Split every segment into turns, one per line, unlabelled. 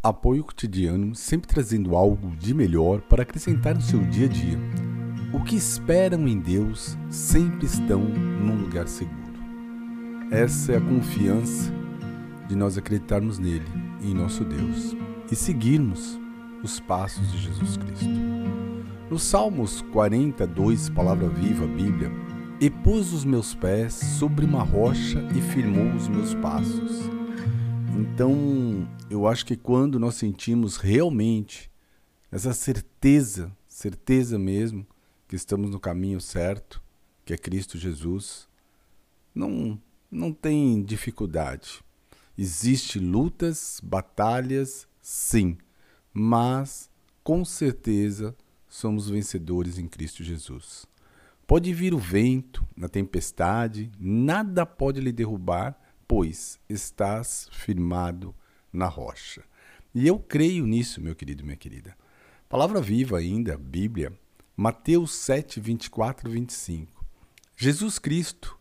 Apoio cotidiano, sempre trazendo algo de melhor para acrescentar no seu dia a dia. O que esperam em Deus sempre estão num lugar seguro. Essa é a confiança de nós acreditarmos nele, em nosso Deus, e seguirmos os passos de Jesus Cristo. No Salmos 42, palavra viva, Bíblia, e pôs os meus pés sobre uma rocha e firmou os meus passos. Então, eu acho que quando nós sentimos realmente essa certeza, certeza mesmo, que estamos no caminho certo, que é Cristo Jesus, não, não tem dificuldade. Existem lutas, batalhas, sim, mas com certeza somos vencedores em Cristo Jesus. Pode vir o vento, na tempestade, nada pode lhe derrubar, pois estás firmado na rocha. E eu creio nisso, meu querido minha querida. Palavra viva ainda, Bíblia, Mateus 7, 24 e 25. Jesus Cristo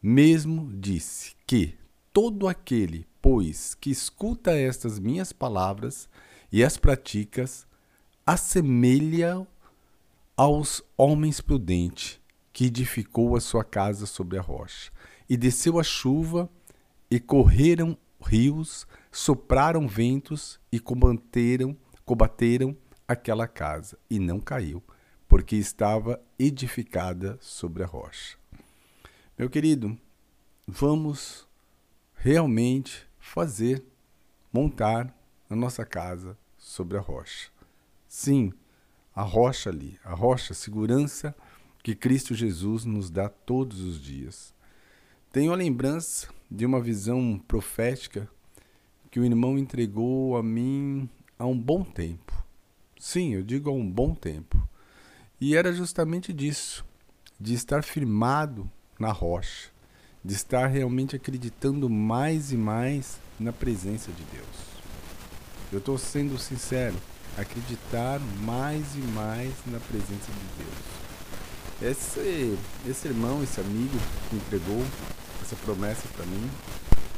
mesmo disse que todo aquele, pois, que escuta estas minhas palavras e as praticas, assemelha aos homens prudentes, que edificou a sua casa sobre a rocha. E desceu a chuva, e correram rios, sopraram ventos e combateram, combateram aquela casa, e não caiu, porque estava edificada sobre a rocha. Meu querido, vamos realmente fazer, montar a nossa casa sobre a rocha. Sim, a rocha ali, a rocha, a segurança que Cristo Jesus nos dá todos os dias. Tenho a lembrança de uma visão profética que o irmão entregou a mim há um bom tempo. Sim, eu digo há um bom tempo. E era justamente disso, de estar firmado na rocha, de estar realmente acreditando mais e mais na presença de Deus. Eu estou sendo sincero, acreditar mais e mais na presença de Deus. Esse, esse irmão, esse amigo que entregou essa promessa para mim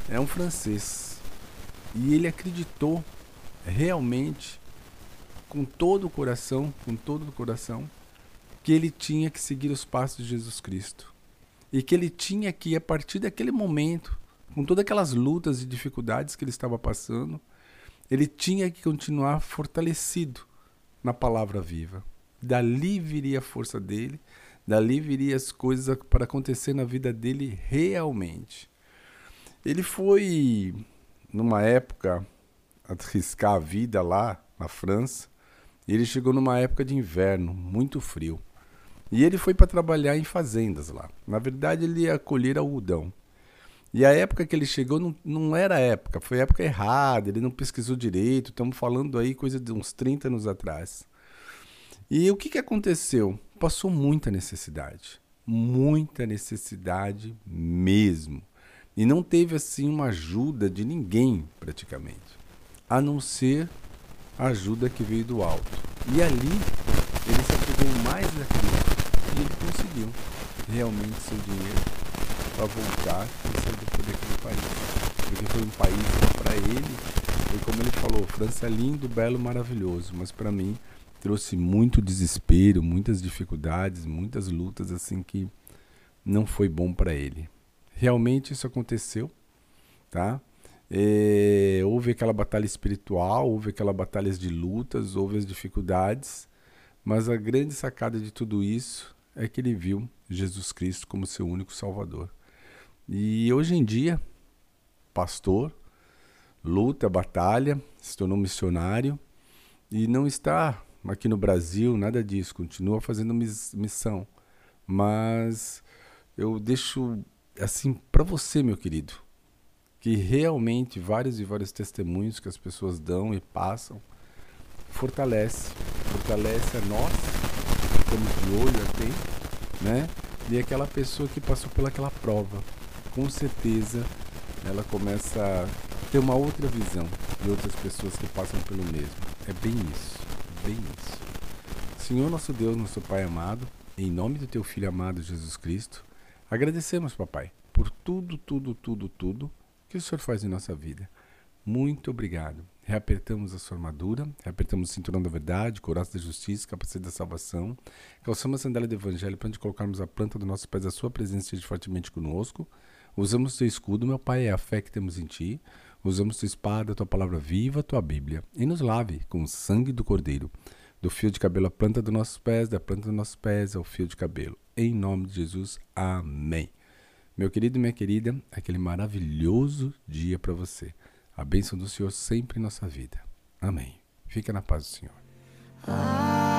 é um francês. E ele acreditou realmente com todo o coração, com todo o coração, que ele tinha que seguir os passos de Jesus Cristo. E que ele tinha que, a partir daquele momento, com todas aquelas lutas e dificuldades que ele estava passando, ele tinha que continuar fortalecido na palavra viva. Dali viria a força dele, dali viria as coisas para acontecer na vida dele realmente. Ele foi, numa época, arriscar a vida lá na França, e ele chegou numa época de inverno, muito frio. E ele foi para trabalhar em fazendas lá. Na verdade, ele ia colher algodão. E a época que ele chegou não, não era época, foi época errada, ele não pesquisou direito, estamos falando aí coisa de uns 30 anos atrás. E o que, que aconteceu? Passou muita necessidade, muita necessidade mesmo. E não teve assim uma ajuda de ninguém, praticamente, a não ser a ajuda que veio do alto. E ali ele se apegou mais naquilo e ele conseguiu realmente seu dinheiro para voltar e sair do poder daquele país. Porque foi um país para ele, foi como ele falou, França é lindo, belo, maravilhoso, mas para mim trouxe muito desespero, muitas dificuldades, muitas lutas assim que não foi bom para ele. Realmente isso aconteceu, tá? É, houve aquela batalha espiritual, houve aquela batalhas de lutas, houve as dificuldades, mas a grande sacada de tudo isso é que ele viu Jesus Cristo como seu único Salvador. E hoje em dia, pastor, luta, batalha, se tornou missionário e não está aqui no Brasil, nada disso, continua fazendo missão. Mas eu deixo assim para você, meu querido, que realmente vários e vários testemunhos que as pessoas dão e passam fortalece, fortalece a nós, que estamos de olho aqui, né? E aquela pessoa que passou pelaquela prova com certeza ela começa a ter uma outra visão de outras pessoas que passam pelo mesmo. É bem isso, bem isso. Senhor nosso Deus, nosso Pai amado, em nome do teu filho amado Jesus Cristo, agradecemos, papai, por tudo, tudo, tudo, tudo que o Senhor faz em nossa vida. Muito obrigado. reapertamos a sua armadura, reapertamos o cinturão da verdade, couraça da justiça, capacete da salvação, calçamos a sandália do evangelho para onde colocarmos a planta dos nossos pés a sua presença esteja fortemente conosco, usamos o teu escudo, meu Pai, é a fé que temos em ti, usamos tua espada, tua palavra viva, tua Bíblia, e nos lave com o sangue do Cordeiro, do fio de cabelo à planta dos nossos pés, da planta dos nossos pés ao fio de cabelo. Em nome de Jesus, amém. Meu querido e minha querida, aquele maravilhoso dia para você. A bênção do Senhor sempre em nossa vida. Amém. Fica na paz do Senhor. Ah.